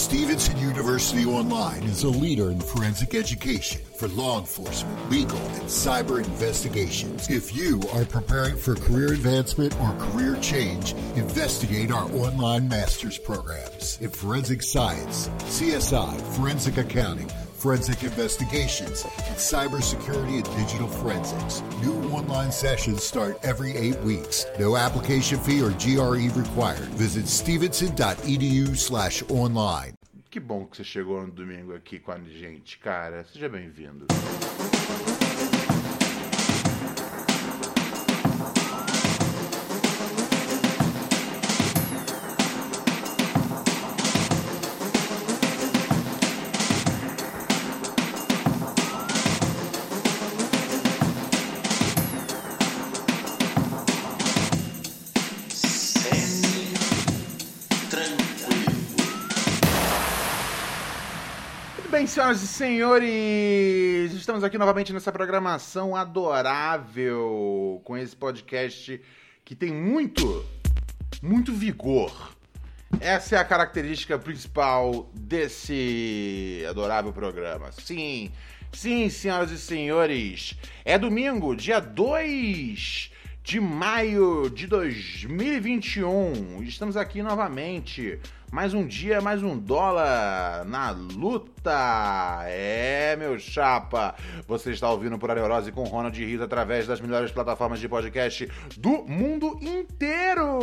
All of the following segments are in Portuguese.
Stevenson University Online is a leader in forensic education for law enforcement, legal, and cyber investigations. If you are preparing for career advancement or career change, investigate our online master's programs in forensic science, CSI, forensic accounting, forensic investigations, and cybersecurity and digital forensics. New online sessions start every eight weeks. No application fee or GRE required. Visit stevenson.edu slash online. Que bom que você chegou no domingo aqui com a gente, cara. Seja bem-vindo. Senhoras e senhores? Estamos aqui novamente nessa programação adorável com esse podcast que tem muito, muito vigor. Essa é a característica principal desse adorável programa. Sim, sim, senhoras e senhores. É domingo, dia 2 de maio de 2021. Estamos aqui novamente mais um dia, mais um dólar na luta. É, meu chapa. Você está ouvindo por a Neurose com Ronald Rios através das melhores plataformas de podcast do mundo inteiro.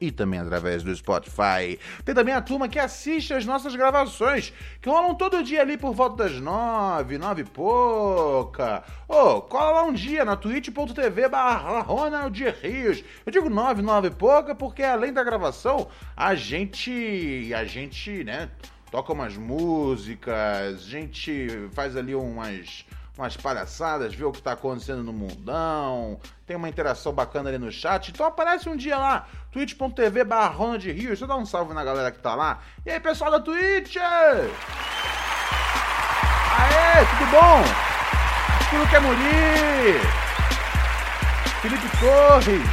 E também através do Spotify. Tem também a turma que assiste as nossas gravações, que rolam todo dia ali por volta das nove, nove e pouca. Ô, oh, cola lá um dia na twitch.tv barra Ronald Rios. Eu digo nove, nove e pouca porque além da gravação gravação, a gente, a gente, né, toca umas músicas, gente faz ali umas umas palhaçadas, vê o que tá acontecendo no mundão, tem uma interação bacana ali no chat. Então aparece um dia lá, twitch.tv barra de Rio. Eu dar um salve na galera que tá lá. E aí, pessoal da Twitch! Aê, tudo bom? Que é Muri! Felipe Torres!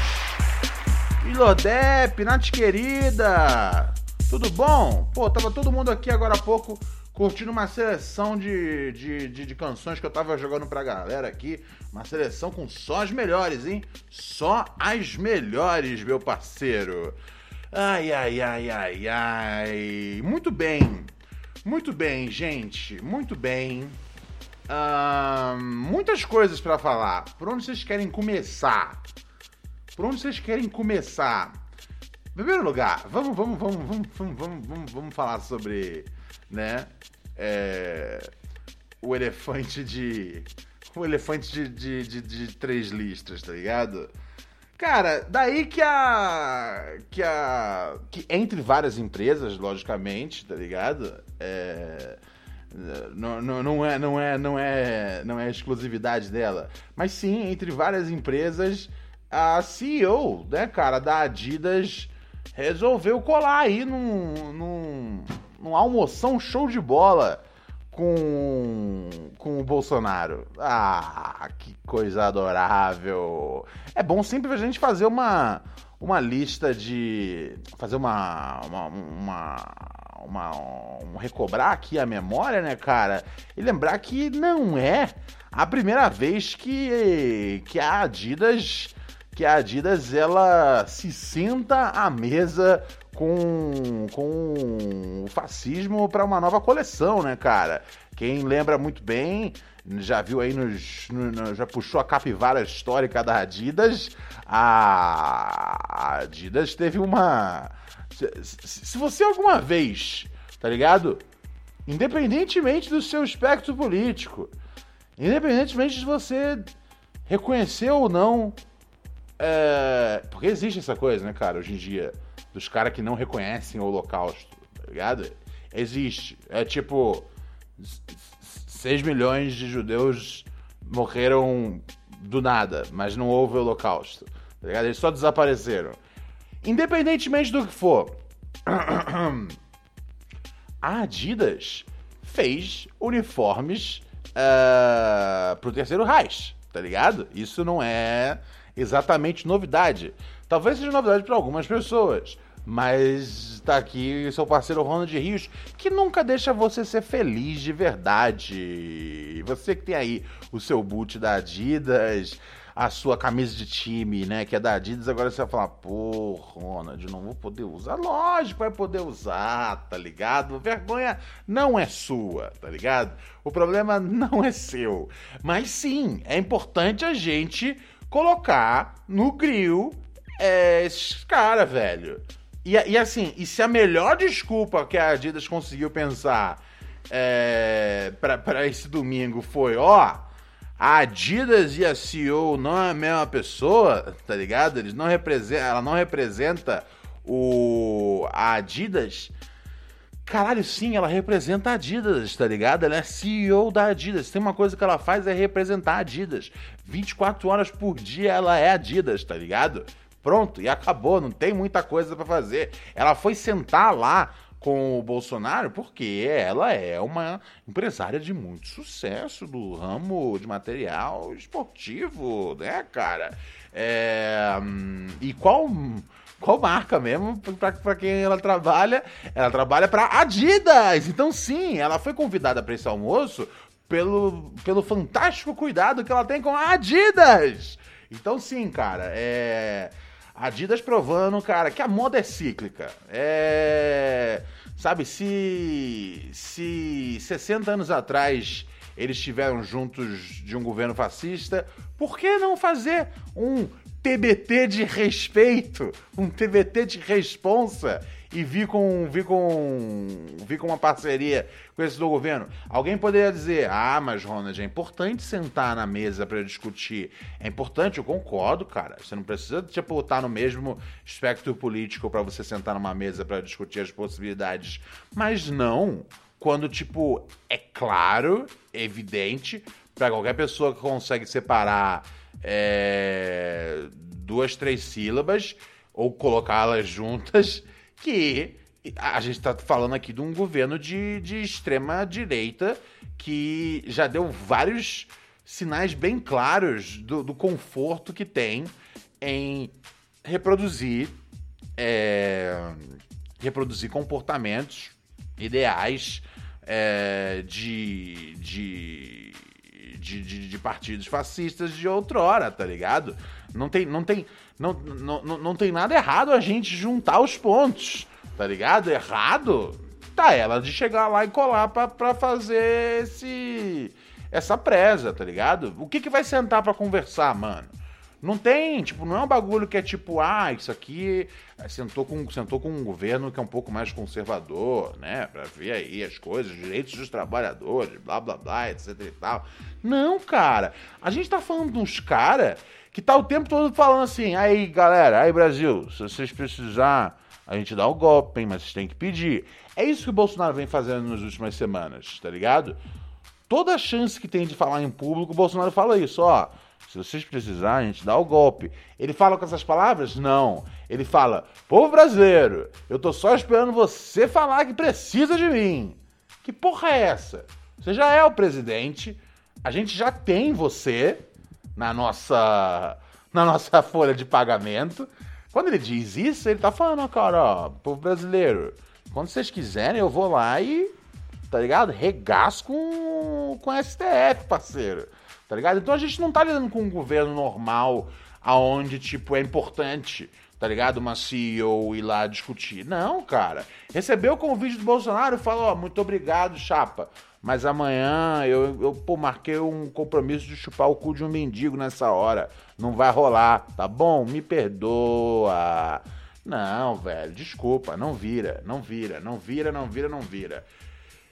Ilodep, Nath querida! Tudo bom? Pô, tava todo mundo aqui agora há pouco curtindo uma seleção de, de, de, de, canções que eu tava jogando pra galera aqui. Uma seleção com só as melhores, hein? Só as melhores, meu parceiro. Ai, ai, ai, ai, ai. Muito bem. Muito bem, gente. Muito bem. Uh, muitas coisas para falar. Por onde vocês querem começar? Por onde vocês querem começar? Primeiro lugar, vamos, vamos, vamos, vamos, vamos, vamos, vamos, vamos falar sobre, né? É, o elefante de. O elefante de, de, de, de três listras, tá ligado? Cara, daí que a. Que a. Que entre várias empresas, logicamente, tá ligado? É. Não, não, não, é, não, é, não, é, não é exclusividade dela. Mas sim, entre várias empresas a CEO, né, cara, da Adidas resolveu colar aí num, num, num almoção show de bola com, com o Bolsonaro. Ah, que coisa adorável. É bom sempre a gente fazer uma, uma lista de. fazer uma. uma, uma, uma um recobrar aqui a memória, né, cara? E lembrar que não é a primeira vez que, que a Adidas que a Adidas ela se senta à mesa com, com o fascismo para uma nova coleção, né, cara? Quem lembra muito bem, já viu aí nos. No, já puxou a capivara histórica da Adidas. A Adidas teve uma. Se, você alguma vez, tá ligado? Independentemente do seu espectro político, independentemente de você reconhecer ou não é, porque existe essa coisa, né, cara, hoje em dia, dos caras que não reconhecem o Holocausto, tá ligado? Existe. É tipo. 6 milhões de judeus morreram do nada, mas não houve Holocausto. Tá ligado? Eles só desapareceram. Independentemente do que for, a Adidas fez uniformes uh, pro terceiro Reich, tá ligado? Isso não é exatamente novidade. Talvez seja novidade para algumas pessoas, Mas tá aqui seu parceiro Ronald Rios, que nunca deixa você ser feliz de verdade. Você que tem aí o seu boot da Adidas, a sua camisa de time, né, que é da Adidas, agora você vai falar, pô, Ronald, não vou poder usar. Lógico, vai poder usar, tá ligado? Vergonha não é sua, tá ligado? O problema não é seu. Mas sim, é importante a gente colocar no grill é, esses caras, velho. E, e, assim, e se a melhor desculpa que a Adidas conseguiu pensar é, para esse domingo foi, ó, a Adidas e a CEO não é a mesma pessoa, tá ligado? Eles não representam, ela não representa o a Adidas. Caralho, sim, ela representa a Adidas, tá ligado? Ela é CEO da Adidas. Tem uma coisa que ela faz é representar a Adidas. 24 horas por dia ela é Adidas, tá ligado? Pronto, e acabou, não tem muita coisa para fazer. Ela foi sentar lá com o Bolsonaro porque ela é uma empresária de muito sucesso do ramo de material esportivo, né, cara? É, e qual qual marca mesmo para quem ela trabalha? Ela trabalha para Adidas. Então sim, ela foi convidada para esse almoço pelo, pelo fantástico cuidado que ela tem com a Adidas. Então sim, cara, é Adidas provando, cara, que a moda é cíclica. É. Sabe, se. Se 60 anos atrás eles estiveram juntos de um governo fascista, por que não fazer um TBT de respeito? Um TBT de responsa? e vi com, vi com, vi com uma parceria com esse do governo. Alguém poderia dizer: ah, mas Ronald, é importante sentar na mesa para discutir. É importante, eu concordo, cara. Você não precisa tipo estar no mesmo espectro político para você sentar numa mesa para discutir as possibilidades, mas não quando tipo é claro, evidente para qualquer pessoa que consegue separar é, duas, três sílabas ou colocá-las juntas que a gente está falando aqui de um governo de, de extrema direita que já deu vários sinais bem claros do, do conforto que tem em reproduzir é, reproduzir comportamentos ideais é, de, de, de, de, de partidos fascistas de outrora, tá ligado? Não tem, não tem, não, não, não tem nada errado a gente juntar os pontos, tá ligado? Errado tá ela de chegar lá e colar pra, pra fazer esse essa presa, tá ligado? O que que vai sentar para conversar, mano? Não tem, tipo, não é um bagulho que é tipo, ah, isso aqui é, sentou com, sentou com um governo que é um pouco mais conservador, né? Pra ver aí as coisas, direitos dos trabalhadores, blá blá blá, etc e tal. Não, cara. A gente tá falando de uns caras que tá o tempo todo falando assim, aí galera, aí Brasil, se vocês precisar, a gente dá o um golpe, hein, mas vocês têm que pedir. É isso que o Bolsonaro vem fazendo nas últimas semanas, tá ligado? Toda chance que tem de falar em público, o Bolsonaro fala isso, ó. Se vocês precisarem, a gente dá o golpe. Ele fala com essas palavras? Não. Ele fala: Povo brasileiro, eu tô só esperando você falar que precisa de mim. Que porra é essa? Você já é o presidente, a gente já tem você, na nossa, na nossa folha de pagamento. Quando ele diz isso, ele tá falando, cara, ó, povo brasileiro, quando vocês quiserem, eu vou lá e, tá ligado? Regaço com, com STF, parceiro. Tá ligado? Então a gente não tá lidando com um governo normal, aonde, tipo, é importante, tá ligado? Uma CEO ir lá discutir. Não, cara. Recebeu o convite do Bolsonaro e falou, ó, muito obrigado, chapa. Mas amanhã eu, eu pô, marquei um compromisso de chupar o cu de um mendigo nessa hora. Não vai rolar, tá bom? Me perdoa. Não, velho, desculpa, não vira, não vira, não vira, não vira, não vira.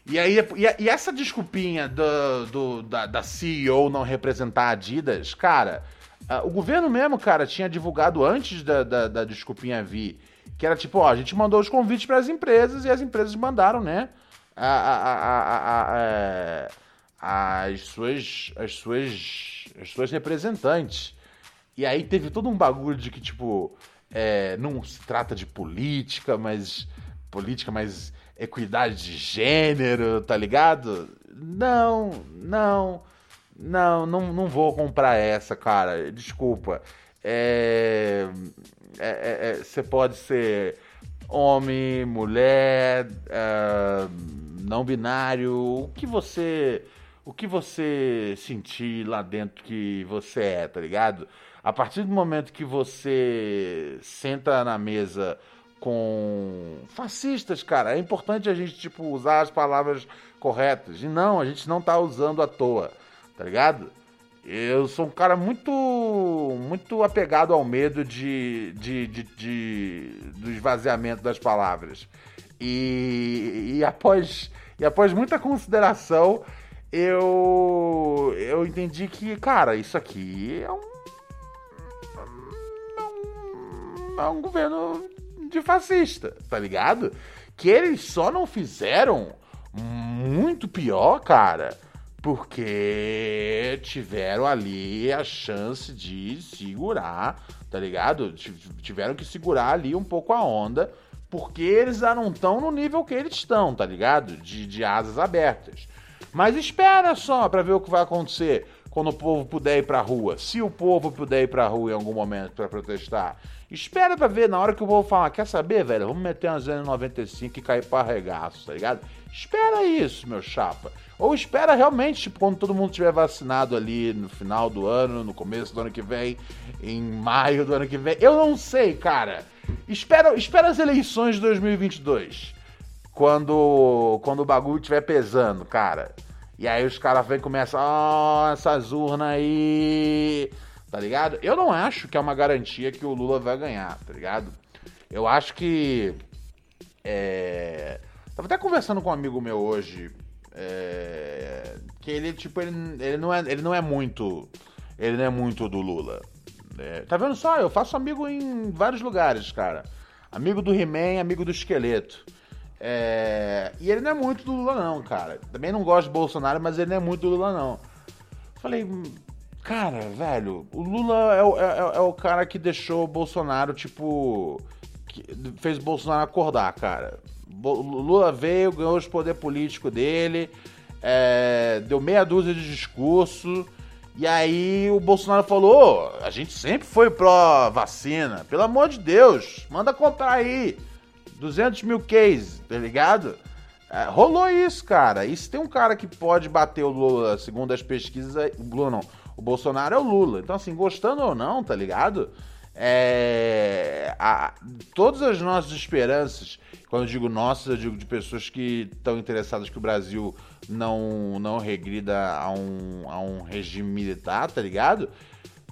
E aí, e, essa desculpinha do, do da, da, CEO não representar a Adidas, cara, uh, o governo mesmo, cara, tinha divulgado antes da, da, da desculpinha vir, que era tipo, ó, a gente mandou os convites para as empresas e as empresas mandaram, né? a, a, a, é, as, suas, as, suas, as suas representantes. E aí teve todo um bagulho de que, tipo, é, não se trata de política, mas. Política, mas equidade de gênero, tá ligado? Não, não, não, não, não vou comprar essa, cara. Desculpa. É, é, é, é, você pode ser homem, mulher, uh, não binário, o que você o que você sentir lá dentro que você é, tá ligado? A partir do momento que você senta na mesa com fascistas, cara, é importante a gente tipo usar as palavras corretas. E não, a gente não tá usando à toa, tá ligado? Eu sou um cara muito muito apegado ao medo de, de, de, de do esvaziamento das palavras. E, e, após, e após muita consideração, eu, eu entendi que, cara, isso aqui é um, é um, é um governo de fascista, tá ligado? Que eles só não fizeram muito pior, cara porque tiveram ali a chance de segurar, tá ligado? Tiveram que segurar ali um pouco a onda, porque eles já não estão no nível que eles estão, tá ligado? De, de asas abertas. Mas espera só para ver o que vai acontecer quando o povo puder ir pra rua. Se o povo puder ir pra rua em algum momento para protestar. Espera pra ver na hora que o povo falar, quer saber, velho? Vamos meter uma N95 e cair pra regaço, tá ligado? Espera isso, meu chapa. Ou espera realmente, tipo, quando todo mundo estiver vacinado ali no final do ano, no começo do ano que vem, em maio do ano que vem. Eu não sei, cara. Espera, espera as eleições de 2022. Quando, quando o bagulho estiver pesando, cara. E aí os caras vêm e começam, ó, oh, essas urnas aí. Tá ligado? Eu não acho que é uma garantia que o Lula vai ganhar, tá ligado? Eu acho que. É... Tava até conversando com um amigo meu hoje é, que ele, tipo, ele, ele, não é, ele não é muito. Ele não é muito do Lula. É, tá vendo só? Eu faço amigo em vários lugares, cara. Amigo do He-Man, amigo do Esqueleto. É, e ele não é muito do Lula, não, cara. Também não gosto de Bolsonaro, mas ele não é muito do Lula, não. Falei, cara, velho, o Lula é o, é, é o cara que deixou o Bolsonaro, tipo. fez o Bolsonaro acordar, cara. Lula veio, ganhou os poder político dele, é, deu meia dúzia de discurso. E aí o Bolsonaro falou: a gente sempre foi pró vacina, pelo amor de Deus, manda comprar aí 200 mil cases, tá ligado? É, rolou isso, cara. E se tem um cara que pode bater o Lula, segundo as pesquisas, o Lula não, o Bolsonaro é o Lula. Então, assim, gostando ou não, tá ligado? É, a, todas as nossas esperanças quando eu digo nossas, eu digo de pessoas que estão interessadas que o Brasil não, não regrida a um, a um regime militar, tá ligado?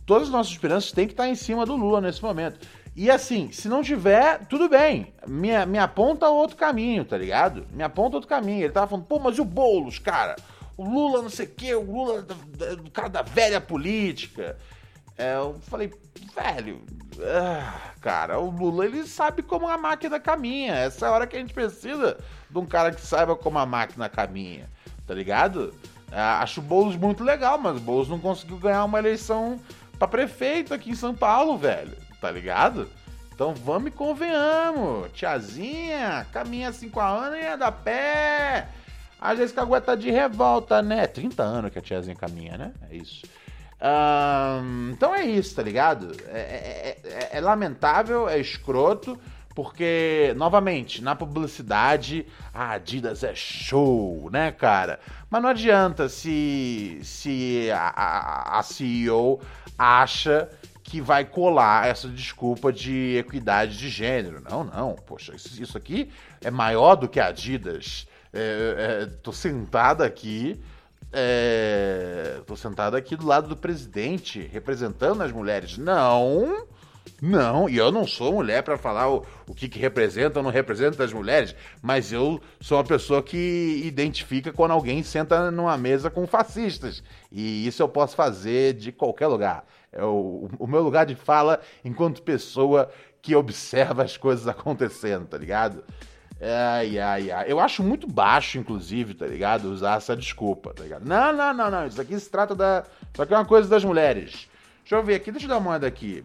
Todas as nossas esperanças têm que estar em cima do Lula nesse momento. E assim, se não tiver, tudo bem. Me, me aponta outro caminho, tá ligado? Me aponta outro caminho. Ele tava falando, pô, mas e o Boulos, cara? O Lula não sei o quê, o Lula, o cara da velha política. É, eu falei, velho, ah, cara, o Lula ele sabe como a máquina caminha. Essa é a hora que a gente precisa de um cara que saiba como a máquina caminha, tá ligado? Ah, acho o Boulos muito legal, mas o Boulos não conseguiu ganhar uma eleição para prefeito aqui em São Paulo, velho, tá ligado? Então vamos e convenhamos. Tiazinha, caminha assim com a Ana e anda a pé. Às vezes que aguenta de revolta, né? 30 anos que a tiazinha caminha, né? É isso. Então é isso, tá ligado? É, é, é, é, lamentável, é escroto, porque, novamente, na publicidade, a Adidas é show, né, cara? Mas não adianta se, se a, a, a CEO acha que vai colar essa desculpa de equidade de gênero. Não, não, poxa, isso aqui é maior do que a Adidas. É, é, tô sentado aqui é, tô sentado aqui do lado do presidente, representando as mulheres. Não, não, e eu não sou mulher para falar o, o que, que representa ou não representa as mulheres, mas eu sou uma pessoa que identifica quando alguém senta numa mesa com fascistas. E isso eu posso fazer de qualquer lugar. É o, o meu lugar de fala enquanto pessoa que observa as coisas acontecendo, tá ligado? Ai, ai, ai. Eu acho muito baixo, inclusive, tá ligado? Usar essa desculpa, tá ligado? Não, não, não, não. Isso aqui se trata da. Isso aqui é uma coisa das mulheres. Deixa eu ver aqui, deixa eu dar uma olhada aqui.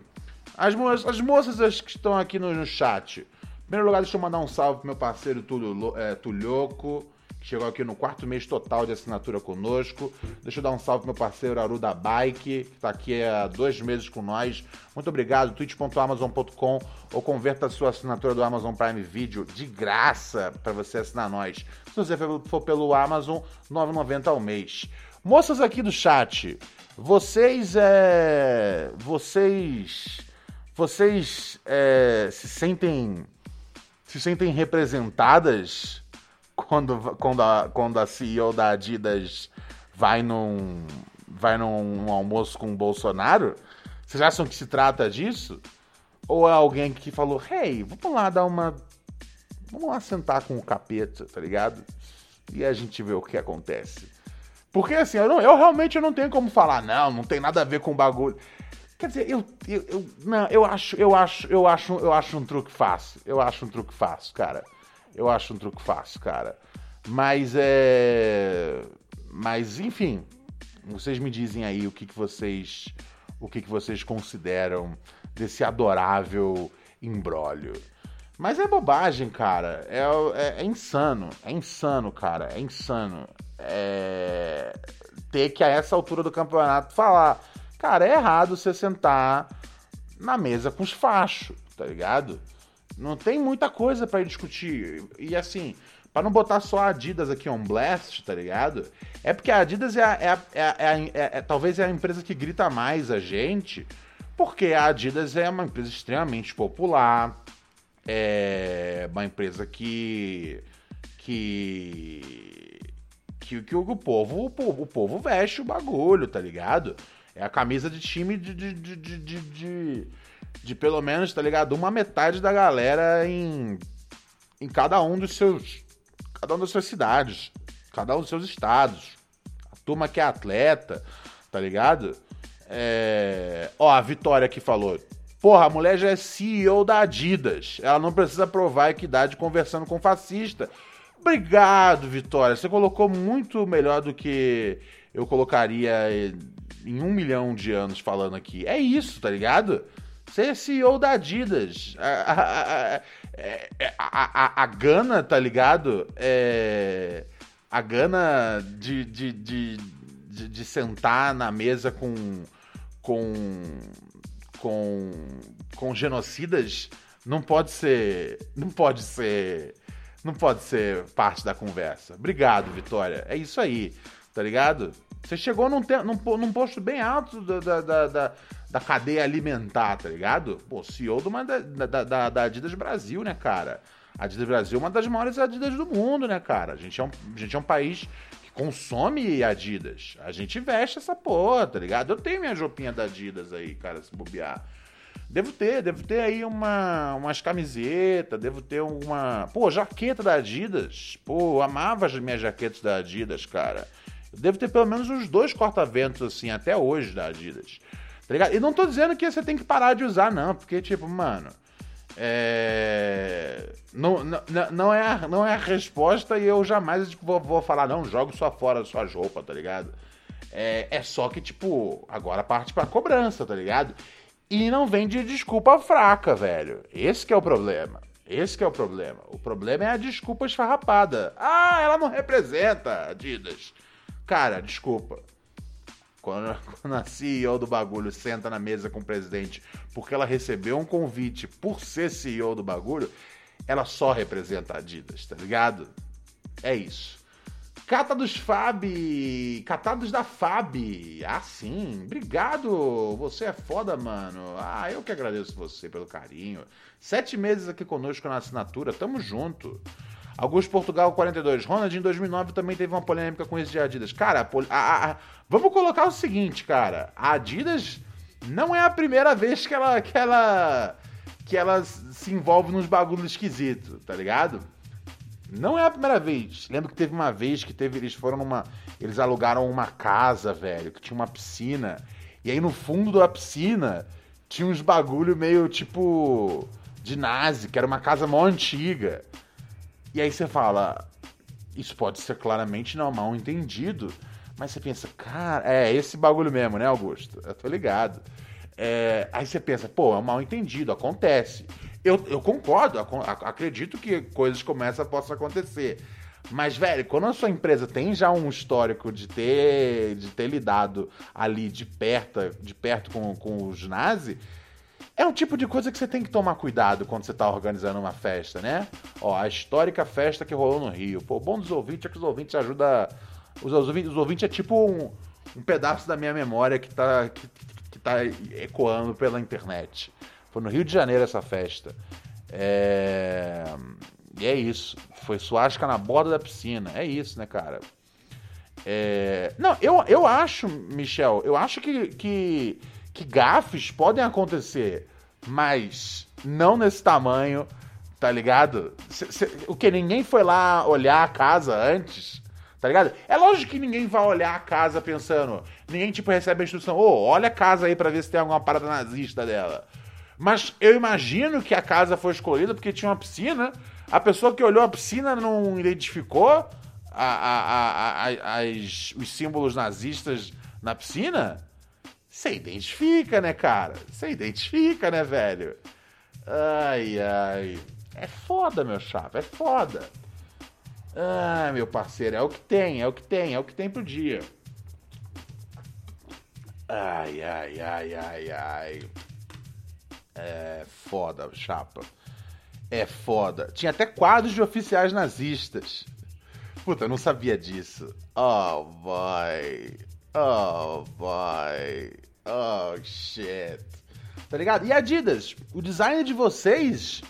As, mo as moças que estão aqui no, no, chat. Em primeiro lugar, deixa eu mandar um salve pro meu parceiro Tulho, é, Tulhoco, Chegou aqui no quarto mês total de assinatura conosco. Deixa eu dar um salve pro meu parceiro Aru da Bike, que tá aqui há dois meses com nós. Muito obrigado, twitch.amazon.com ou converta a sua assinatura do Amazon Prime Video de graça para você assinar nós. Se você for pelo Amazon, 9,90 ao mês. Moças aqui do chat, vocês é. Vocês. Vocês é, se sentem. Se sentem representadas quando, quando, a, quando a CEO da Adidas vai num. vai num almoço com o Bolsonaro? Vocês acham que se trata disso? Ou é alguém que falou, hey, vamos lá dar uma. Vamos lá sentar com o capeta, tá ligado? E a gente vê o que acontece. Porque assim, eu, não, eu realmente não tenho como falar, não, não tem nada a ver com o bagulho. Quer dizer, eu, eu, eu, não, eu acho, eu acho, eu acho, eu acho um truque fácil. Eu acho um truque fácil, cara. Eu acho um truque fácil, cara. Mas é, mas enfim, vocês me dizem aí o que, que vocês, o que, que vocês consideram desse adorável embrólio. Mas é bobagem, cara. É, é, é insano. É insano, cara. É insano é, ter que, a essa altura do campeonato, falar: cara, é errado você sentar na mesa com os fachos, tá ligado? Não tem muita coisa para discutir. E assim, para não botar só a Adidas aqui on blast, tá ligado? É porque a Adidas é, a, é, a, é, é, é, talvez é a empresa que grita mais a gente, porque a Adidas é uma empresa extremamente popular, é uma empresa que que que, que o, povo, o, povo, o povo veste o bagulho, tá ligado? É a camisa de time de, de, de, de, de, pelo menos, tá ligado? Uma metade da galera em, em cada um dos seus. Cada um das suas cidades. Cada um dos seus estados. A turma que é atleta, tá ligado? É... Ó, a Vitória que falou. Porra, a mulher já é CEO da Adidas. Ela não precisa provar equidade conversando com fascista. Obrigado, Vitória. Você colocou muito melhor do que eu colocaria em um milhão de anos falando aqui. É isso, tá ligado? Você é CEO da Adidas. A, a, a, a, a Gana, tá ligado? É, a Gana de, de, de, de, de sentar na mesa com, com, com, com genocidas não pode ser. Não pode ser não pode ser parte da conversa. Obrigado, Vitória. É isso aí, tá ligado? Você chegou num, num, num posto bem alto da, da, da, da, cadeia alimentar, tá ligado? Pô, CEO de uma da, da, da Adidas Brasil, né, cara? A Adidas Brasil é uma das maiores Adidas do mundo, né, cara? A gente é um, a gente é um país que consome Adidas. A gente veste essa porra, tá ligado? Eu tenho minha jopinha da Adidas aí, cara, se bobear. Devo ter, devo ter aí uma, umas camisetas, devo ter uma. Pô, jaqueta da Adidas. Pô, amava as minhas jaquetas da Adidas, cara. Eu devo ter pelo menos uns dois corta-ventos, assim, até hoje da Adidas. Tá ligado? E não tô dizendo que você tem que parar de usar, não, porque, tipo, mano. É... Não, não, não, é a, não é a resposta e eu jamais tipo, vou, vou falar, não, jogo só fora da sua roupa, tá ligado? É, é só que, tipo, agora parte pra cobrança, tá ligado? E não vem de desculpa fraca, velho. Esse que é o problema. Esse que é o problema. O problema é a desculpa esfarrapada. Ah, ela não representa, Adidas. Cara, desculpa. Quando, quando a CEO do bagulho senta na mesa com o presidente porque ela recebeu um convite por ser CEO do bagulho, ela só representa a Adidas, tá ligado? É isso. Cata dos Fab. Catados da Fab. Ah, sim. Obrigado. Você é foda, mano. Ah, eu que agradeço você pelo carinho. Sete meses aqui conosco na assinatura. Tamo junto. Augusto Portugal 42. Ronald em 2009 também teve uma polêmica com esse de Adidas. Cara, a, a, vamos colocar o seguinte, cara. A Adidas não é a primeira vez que ela, que ela, que ela se envolve nos bagulhos esquisitos, tá ligado? Não é a primeira vez. Lembro que teve uma vez que teve, eles foram numa. Eles alugaram uma casa, velho, que tinha uma piscina. E aí no fundo da piscina tinha uns bagulho meio tipo. de nazi, que era uma casa mó antiga. E aí você fala. Isso pode ser claramente não mal entendido. Mas você pensa, cara, é esse bagulho mesmo, né, Augusto? Eu tô ligado. É, aí você pensa, pô, é um mal entendido, acontece. Eu, eu concordo, ac acredito que coisas como essa possam acontecer. Mas, velho, quando a sua empresa tem já um histórico de ter, de ter lidado ali de perto, de perto com, com os nazis, é um tipo de coisa que você tem que tomar cuidado quando você está organizando uma festa, né? Ó, a histórica festa que rolou no Rio. Pô, o bom dos ouvintes é que os ouvintes ajudam. Os ouvintes, os ouvintes é tipo um, um pedaço da minha memória que tá, que, que tá ecoando pela internet. Foi no Rio de Janeiro essa festa. É... E é isso. Foi suástica na borda da piscina. É isso, né, cara? É... Não, eu, eu acho, Michel, eu acho que, que, que gafes podem acontecer, mas não nesse tamanho, tá ligado? Cê, o que? Ninguém foi lá olhar a casa antes? Tá ligado? É lógico que ninguém vai olhar a casa pensando. Ninguém, tipo, recebe a instrução. Ô, oh, olha a casa aí pra ver se tem alguma parada nazista dela. Mas eu imagino que a casa foi escolhida porque tinha uma piscina. A pessoa que olhou a piscina não identificou a, a, a, as, os símbolos nazistas na piscina? Você identifica, né, cara? Você identifica, né, velho? Ai, ai. É foda, meu chapa, é foda. Ah, meu parceiro, é o que tem, é o que tem, é o que tem pro dia. Ai, ai, ai, ai, ai. É foda, chapa. É foda. Tinha até quadros de oficiais nazistas. Puta, eu não sabia disso. Oh, boy. Oh, boy. Oh, shit. Tá ligado? E Adidas, o design de vocês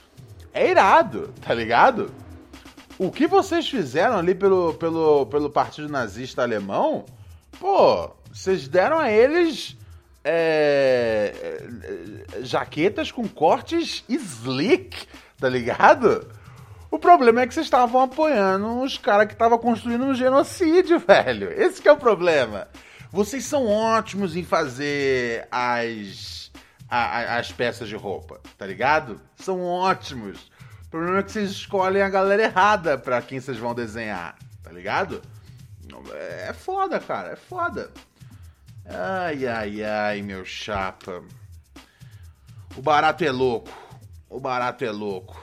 é irado, tá ligado? O que vocês fizeram ali pelo, pelo, pelo Partido Nazista Alemão, pô, vocês deram a eles é, é, jaquetas com cortes slick, tá ligado? O problema é que vocês estavam apoiando os caras que estavam construindo um genocídio, velho. Esse é o problema. Vocês são ótimos em fazer as, as peças de roupa, tá ligado? São ótimos. O problema é que vocês escolhem a galera errada pra quem vocês vão desenhar, tá ligado? É foda, cara, é foda. Ai, ai, ai, meu chapa. O barato é louco. O barato é louco.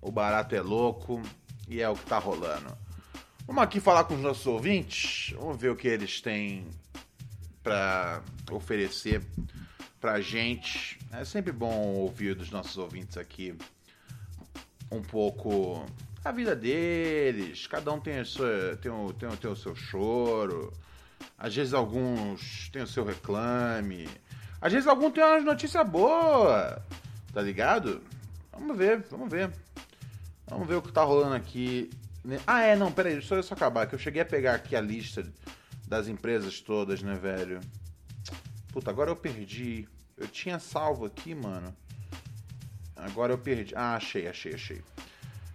O barato é louco e é o que tá rolando. Vamos aqui falar com os nossos ouvintes. Vamos ver o que eles têm para oferecer pra gente. É sempre bom ouvir dos nossos ouvintes aqui um pouco a vida deles. Cada um tem, a sua, tem, o, tem, tem o seu choro às vezes alguns têm o seu reclame. Às vezes alguns têm uma notícia boa. Tá ligado? Vamos ver, vamos ver. Vamos ver o que tá rolando aqui. Ah, é, não, peraí, deixa eu só acabar, que eu cheguei a pegar aqui a lista das empresas todas, né, velho? Puta, agora eu perdi. Eu tinha salvo aqui, mano. Agora eu perdi. Ah, achei, achei, achei.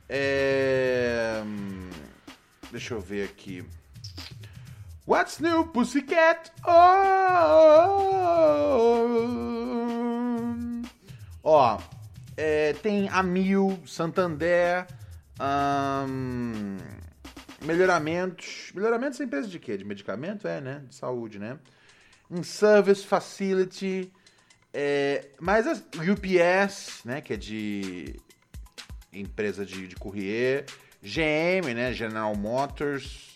É... Deixa eu ver aqui. What's new, Pussycat? Oh! Ó, é, tem a Mil, Santander, melhoramentos. Melhoramentos é empresa de quê? De medicamento? É, né? De saúde, né? Um Service Facility. É, mas a UPS, né? Que é de empresa de, de courrier. GM, né? General Motors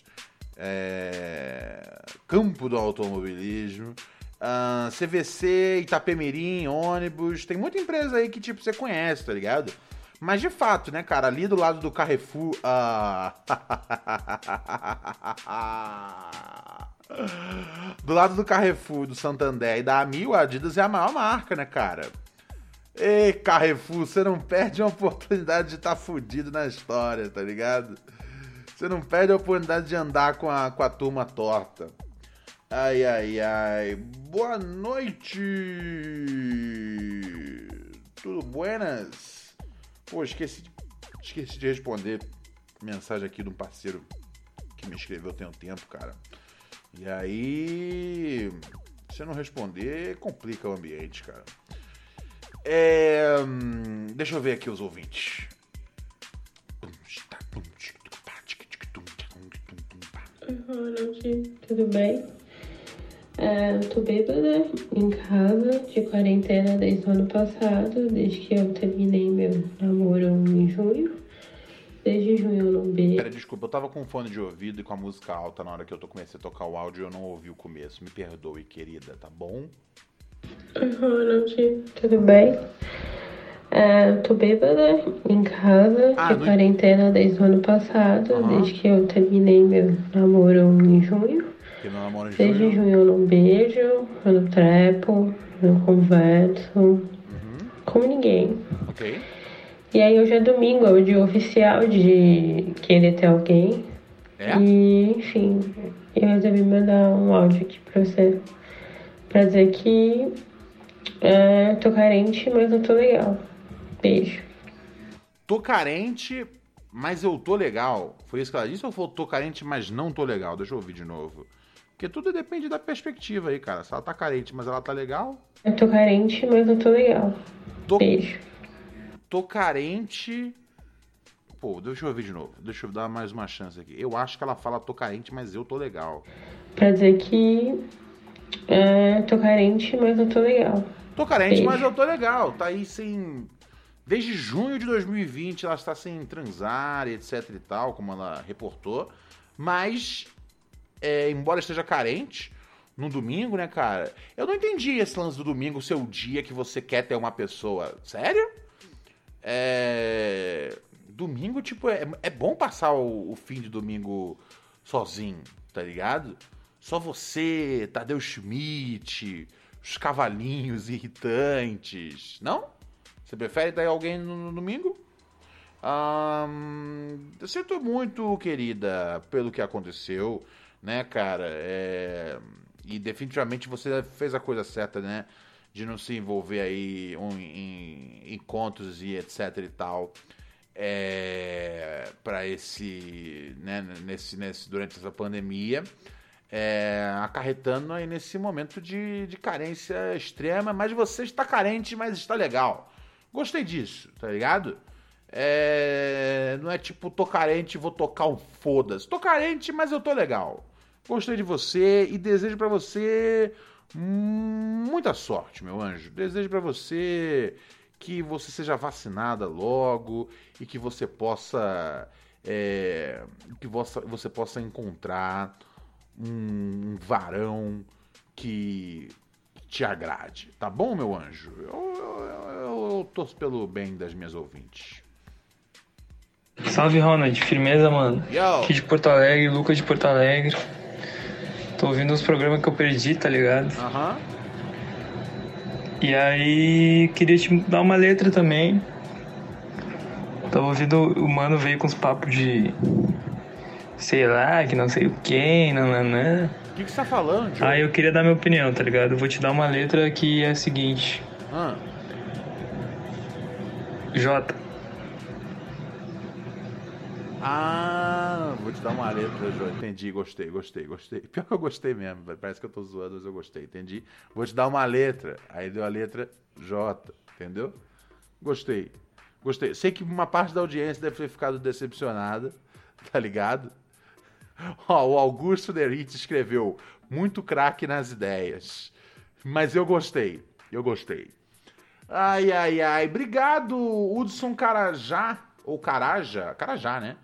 é, campo do automobilismo, uh, CVC, Itapemirim, ônibus, tem muita empresa aí que tipo você conhece, tá ligado? Mas de fato, né, cara, ali do lado do Carrefour. Uh... do lado do Carrefour, do Santander e da Amil, a Adidas é a maior marca, né, cara? Ei, Carrefour, você não perde a oportunidade de estar tá fudido na história, tá ligado? Você não perde a oportunidade de andar com a, com a turma torta. Ai, ai, ai. Boa noite! Tudo buenas? Pô, esqueci, esqueci de responder mensagem aqui de um parceiro que me escreveu tem um tempo, cara. E aí, se não responder, complica o ambiente, cara. É, deixa eu ver aqui os ouvintes. Boa noite, tudo bem? É, tô bêbada em casa, de quarentena desde o ano passado, desde que eu terminei meu namoro em junho. Desde junho eu não beijo. Pera, desculpa, eu tava com fone de ouvido e com a música alta na hora que eu tô comecei a tocar o áudio e eu não ouvi o começo. Me perdoe, querida, tá bom? Ronald, tudo bem? É, tô bêbada em casa, Ah, de quarentena desde o ano passado, Aham. desde que eu terminei meu namoro em junho. Que meu namoro em Desde junho. junho eu não beijo, eu não trepo, eu não converso Uhum, com ninguém. ok. E aí hoje é domingo, é o dia oficial de querer ter alguém. É? E, enfim, eu resolvi mandar um áudio aqui pra você. Pra dizer que é, tô carente, mas não tô legal. Beijo. Tô carente, mas eu tô legal. Foi isso que ela disse ou foi tô carente, mas não tô legal? Deixa eu ouvir de novo. Porque tudo depende da perspectiva aí, cara. Se ela tá carente, mas ela tá legal. Eu tô carente, mas não tô legal. Tô, Beijo. tô carente. Pô, deixa eu ouvir de novo. Deixa eu dar mais uma chance aqui. Eu acho que ela fala tô carente, mas eu tô legal. Pra dizer que é, tô carente, mas não tô legal. Tô carente, Beijo. mas eu tô legal. Tá aí sem. Desde junho de 2020 ela está sem transar, etc e tal, como ela reportou. Mas, é, embora esteja carente, no domingo, né, cara? Eu não entendi esse lance do domingo ser o dia que você quer ter uma pessoa. Sério? É. Domingo, tipo, é, é bom passar o, o fim de domingo sozinho, tá ligado? Só você, Tadeu Schmidt, os cavalinhos irritantes. Não? Você prefere ter alguém no, no domingo? Ahn, eu sinto muito, querida, pelo que aconteceu, né, cara? É, e definitivamente você fez a coisa certa, né? De não se envolver aí em encontros e etc e tal. É, para esse, né, nesse, nesse, durante essa pandemia é, acarretando aí nesse momento de, de carência extrema, mas você está carente, mas está legal. Gostei disso, tá ligado? É, não é tipo, tô carente, vou tocar um foda-se. Tô carente, mas eu tô legal. Gostei de você e desejo pra você muita sorte, meu anjo. Desejo pra você que você seja vacinada logo e que você possa é, que você, você possa encontrar um varão que te agrade, tá bom, meu anjo? Eu, eu, eu- eu torço pelo bem das minhas ouvintes. Salve Ronald, firmeza, mano. Aqui de Porto Alegre, Lucas de Porto Alegre. Tô ouvindo os programas que eu perdi, tá ligado? Aham. E aí, queria te dar uma letra também. Tava ouvindo, o mano veio com uns papos de. Sei lá, que não sei o que, nananã. O que, que você tá falando, tio? Aí eu queria dar minha opinião, tá ligado? Eu vou te dar uma letra que é a seguinte: Ah, J. Ah, vou te dar uma letra, Jô. Entendi, gostei, gostei, gostei. Pior que eu gostei mesmo, parece que eu tô zoando, mas eu gostei, entendi. Vou te dar uma letra. Aí deu a letra J, entendeu? Gostei. Gostei. Sei que uma parte da audiência deve ter ficado decepcionada, tá ligado? Ó, o Augusto Deritz escreveu muito craque nas ideias. Mas eu gostei. Eu gostei. Ai, ai, ai. Obrigado, Hudson Carajá. Ou Caraja. Carajá, né?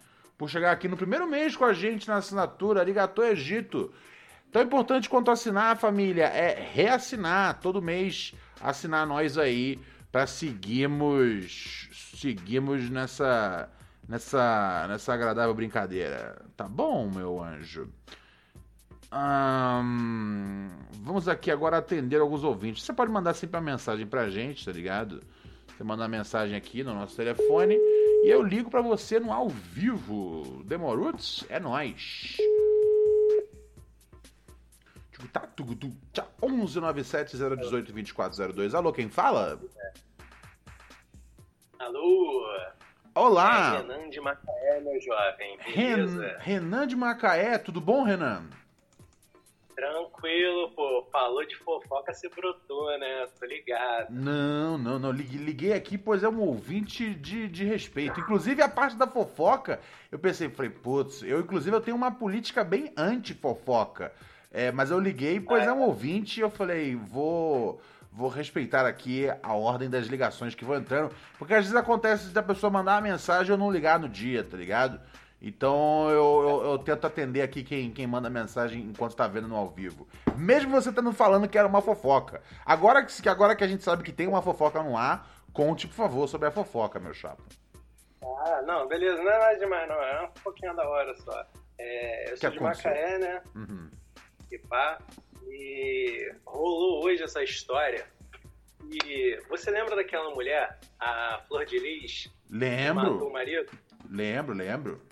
Por chegar aqui no primeiro mês com a gente na assinatura. Arigatô Egito. Tão importante quanto assinar, família, é reassinar todo mês. Assinar nós aí. Pra seguirmos. Seguirmos nessa. Nessa, nessa agradável brincadeira. Tá bom, meu anjo? Vamos aqui agora atender alguns ouvintes. Você pode mandar sempre uma mensagem pra gente, tá ligado? Você manda uma mensagem aqui no nosso telefone e eu ligo pra você no ao vivo. Demoruts, é nóis. Tá, tugu, tu, tchau. 11 97 018 2402. Alô, quem fala? Alô, Olá! é Renan de Macaé, meu jovem, Ren-? Renan de Macaé, tudo bom, Renan? Tranquilo, pô, falou de fofoca, você brotou, né? Tô ligado. Não, não, não. Liguei, aqui, pois é um ouvinte de, de respeito. Inclusive, a parte da fofoca, eu pensei, falei, putz, eu, inclusive, eu tenho uma política bem anti-fofoca. É, mas eu liguei, pois é um ouvinte, e eu falei, vou. vou respeitar aqui a ordem das ligações que vão entrando, porque às vezes acontece da pessoa mandar uma mensagem e eu não ligar no dia, tá ligado? Então eu, eu, eu, tento atender aqui quem, quem manda mensagem enquanto tá vendo no ao vivo. Mesmo você estando falando que era uma fofoca. Agora que, agora que a gente sabe que tem uma fofoca no ar, conte, por favor, sobre a fofoca, meu chapa. Ah, não, beleza, não é nada demais, não. É uma fofoquinha da hora só. É, eu sou que de aconteceu? Macaé, né? Uhum. E pá. E rolou hoje essa história. E você lembra daquela mulher, a Flor de Lis? Lembro. Que matou o marido? Lembro, lembro.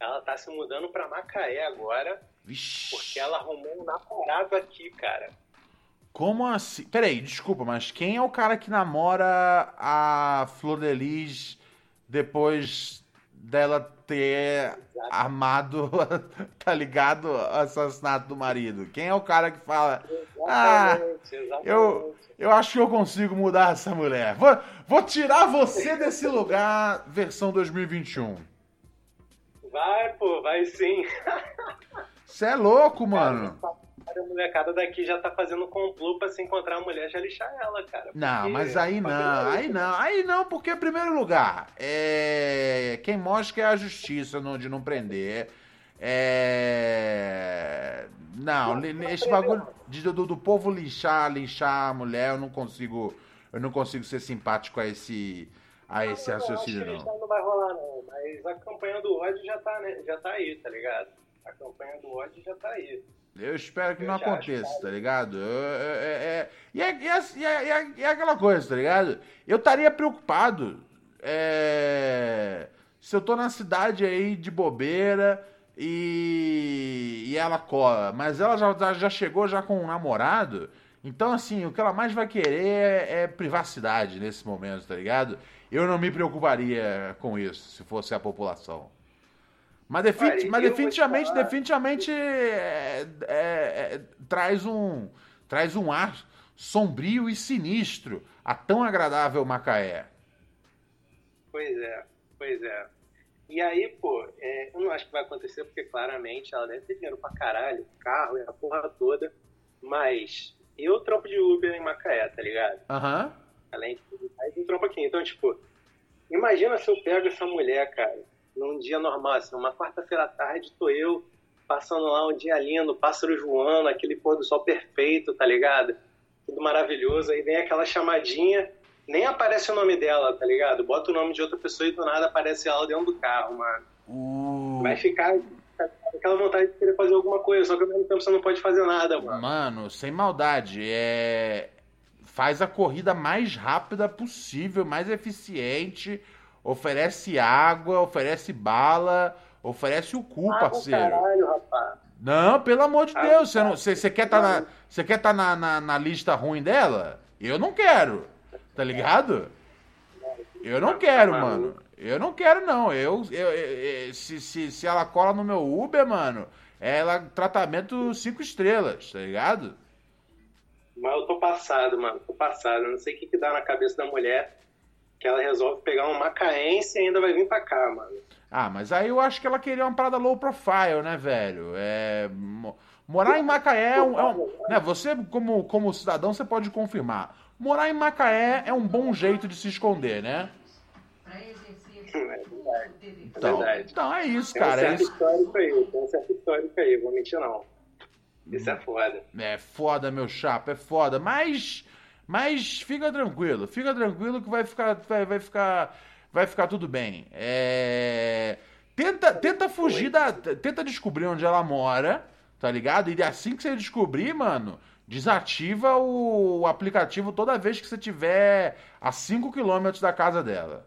Ela tá se mudando pra Macaé agora. Vixe. Porque ela arrumou um namorado aqui, cara. Como assim? Peraí, desculpa, mas quem é o cara que namora a Flor de Lis depois dela ter Exato. armado, tá ligado? O assassinato do marido? Quem é o cara que fala. Exatamente, ah, exatamente. Eu, eu acho que eu consigo mudar essa mulher. Vou, vou tirar você desse lugar, versão 2021. Vai, pô, vai sim. Você é louco, mano. a molecada daqui já tá fazendo complô pra se encontrar a mulher já lixar ela, cara. Não, mas aí não, aí não, aí não, porque em primeiro lugar, é... quem mostra é a justiça de não prender. É... Não, esse bagulho de, do, do povo lixar, lixar a mulher, eu não consigo, eu não consigo ser simpático a esse, a esse raciocínio, não. Não vai rolar, não mas a campanha do ódio já tá, né, já tá aí, tá ligado? A campanha do ódio já tá aí. Eu espero que eu não aconteça, tá ligado? é, e, é, e, é, e, é, aquela coisa, tá ligado? Eu estaria preocupado é, se eu tô na cidade aí de bobeira e, e ela cola, mas ela já, já chegou já com um namorado, então assim, o que ela mais vai querer é, é privacidade nesse momento, tá ligado? eu não me preocuparia com isso se fosse a população. Mas, defi mas definitivamente, definitivamente é, é, é, traz, um, traz um ar sombrio e sinistro a tão agradável Macaé. Pois é, pois é. E aí, pô, é, eu não acho que vai acontecer porque claramente ela deve ter dinheiro pra caralho, carro e a porra toda, mas eu trampo de Uber em Macaé, tá ligado? Aham. Uhum. Além de tudo, aí tem trampo aqui. Então, tipo, imagina se eu pego essa mulher, cara, num dia normal, assim, uma quarta-feira à tarde, tô eu passando lá um dia lindo, pássaro voando, aquele pôr do sol perfeito, tá ligado? Tudo maravilhoso. Aí vem aquela chamadinha, nem aparece o nome dela, tá ligado? Bota o nome de outra pessoa e do nada aparece ela dentro do carro, mano. Uh... Vai ficar aquela vontade de querer fazer alguma coisa, só que ao mesmo tempo você não pode fazer nada, mano. Mano, sem maldade, é faz a corrida mais rápida possível, mais eficiente, oferece água, oferece bala, oferece o cu, ah, parceiro. Caralho, rapaz. Não, pelo amor de ah, Deus, você, não, você, você quer estar tá na, você quer tá na, na, na, lista ruim dela? Eu não quero, tá ligado? Eu não quero, mano. Eu não quero, não. Eu, eu, eu se, se, se ela cola no meu Uber, mano, ela tratamento cinco estrelas, tá ligado? Mas eu tô passado, mano. Tô passado. Eu não sei o que, que dá na cabeça da mulher que ela resolve pegar um macaense e ainda vai vir pra cá, mano. Ah, mas aí eu acho que ela queria uma parada low profile, né, velho? É. Morar em Macaé é um. É um né, você, como, como cidadão, você pode confirmar. Morar em Macaé é um bom jeito de se esconder, né? É Então, verdade. então é isso, Tem um cara. É, certo isso. histórico aí, tem um certo histórico aí, vou mentir não. Isso é foda. é foda, meu chapa, é foda. Mas. Mas fica tranquilo, fica tranquilo que vai ficar. Vai, vai ficar. Vai ficar tudo bem. É. Tenta, tenta fugir da. Tenta descobrir onde ela mora, tá ligado? E assim que você descobrir, mano, desativa o, o aplicativo toda vez que você tiver a 5 km da casa dela.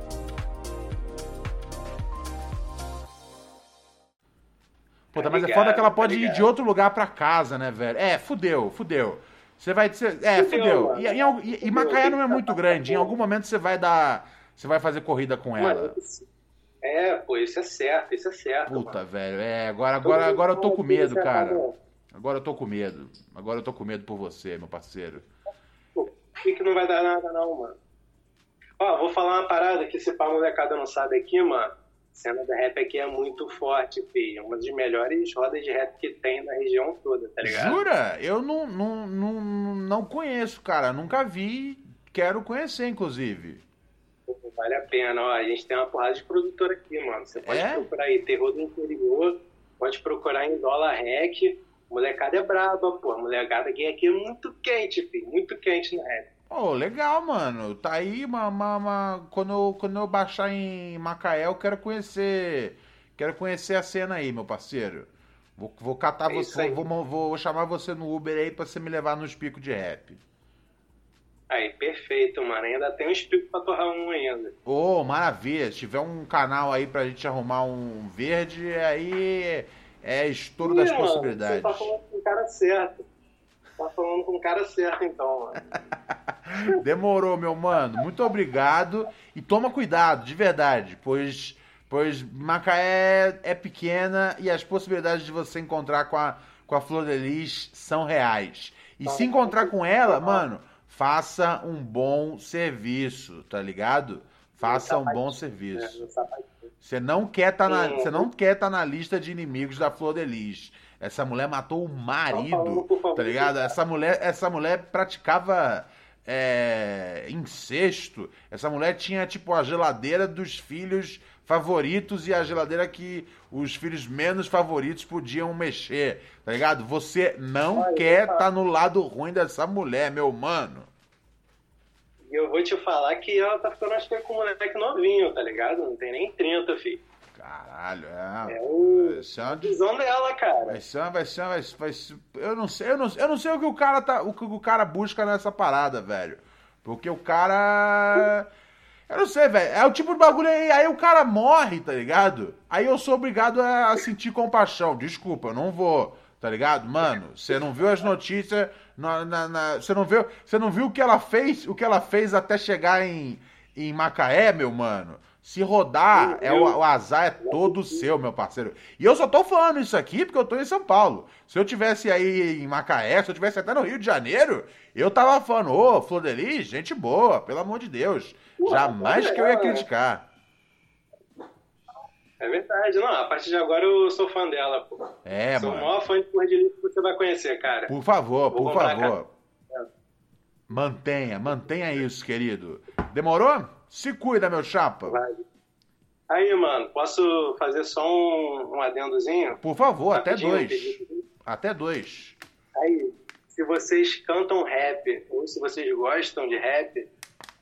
Puta, mas é ligado, foda que ela tá pode ir ligado. de outro lugar pra casa, né, velho? É, fudeu, fudeu. Você vai dizer. É, Fudeu, fudeu. E, e, e, e Macaé não é muito grande. Em algum momento você vai dar. Você vai fazer corrida com ela. Mano, isso- é, pô, isso é certo, isso é certo. Puta, mano. velho. É, agora, agora, agora eu tô com medo, você cara. Agora eu tô com medo. Agora eu tô com medo por você, meu parceiro. Pô, que que não vai dar nada não, mano? Ó, vou falar uma parada que se pá molecada não sabe aqui, mano. Cena da rap aqui é muito forte, filho. Uma das melhores rodas de rap que tem na região toda, tá ligado? Jura? Eu não, não, não, não conheço, cara. Nunca vi. Quero conhecer, inclusive. Pô, Vale a pena, ó. A gente tem uma porrada de produtora aqui, mano. Você pode É? procurar aí, terror do interior, pode procurar em dólar rec. Molecada é braba, pô. Molecada aqui aqui é muito quente, filho. Muito quente no rap. Ô, legal, mano. Tá aí uma, uma- uma- Quando, eu, quando eu baixar em Macaé, eu quero conhecer. Quero conhecer a cena aí, meu parceiro. Vou, vou catar É você. Vou, vou, vou chamar você no Uber aí pra você me levar nos picos de rap. Aí, perfeito, mano. Ainda tem um espírito pra torrar um ainda. Ô, maravilha. Se tiver um canal aí pra gente arrumar um verde, aí é estouro das Ih, mano, possibilidades. Você tá falando com o cara certo. Tá falando com o cara certo, então, mano. Demorou, meu mano. Muito obrigado. E toma cuidado, de verdade, pois, pois Macaé é pequena e as possibilidades de você encontrar com a, com a Flor de Lis são reais. E se encontrar com ela, mano, faça um bom serviço, tá ligado? Faça um bom É, serviço. sapatinho. Você não quer tá na, você não quer tá na lista de inimigos da Flor de Lis. Essa mulher matou o marido, tá ligado? Essa mulher, essa mulher praticava é, incesto. Essa mulher tinha tipo a geladeira dos filhos favoritos e a geladeira que os filhos menos favoritos podiam mexer, tá ligado? Você não Olha, quer cara. tá no lado ruim dessa mulher, meu mano. E eu vou te falar que ela tá ficando, acho que é com um moleque novinho, tá ligado? Não tem nem 30, filho. Caralho, é. É o... Isso é uma a visão dela, cara. Vai ser, vai ser, vai ser, vai ser- eu não sei, eu não, eu não sei o que o cara tá, o que o cara busca nessa parada, velho. Porque o cara eu não sei, velho. É o tipo de bagulho aí, aí o cara morre, tá ligado? Aí eu sou obrigado a, a sentir compaixão. Desculpa, eu não vou, tá ligado? Mano, você não viu as notícias você não viu, você não viu o que ela fez, o que ela fez até chegar em em Macaé, meu mano? Se rodar, é o, o azar é todo seu, meu parceiro. E eu só tô falando isso aqui porque eu tô em São Paulo. Se eu tivesse aí em Macaé, se eu tivesse até no Rio de Janeiro, eu tava falando, ô, Flor de Lis, gente boa, pelo amor de Deus. Jamais que eu ia criticar. É verdade. Não, a partir de agora eu sou fã dela, pô. É, sou o mano. maior fã de Flor de Lis que você vai conhecer, cara. Por favor, Vou por favor. Mantenha, mantenha isso, querido. Demorou? Se cuida, meu chapa. Vai. Aí, mano, posso fazer só um, um adendozinho? Por favor, até dois. pedido? Até dois. Aí, se vocês cantam rap ou se vocês gostam de rap,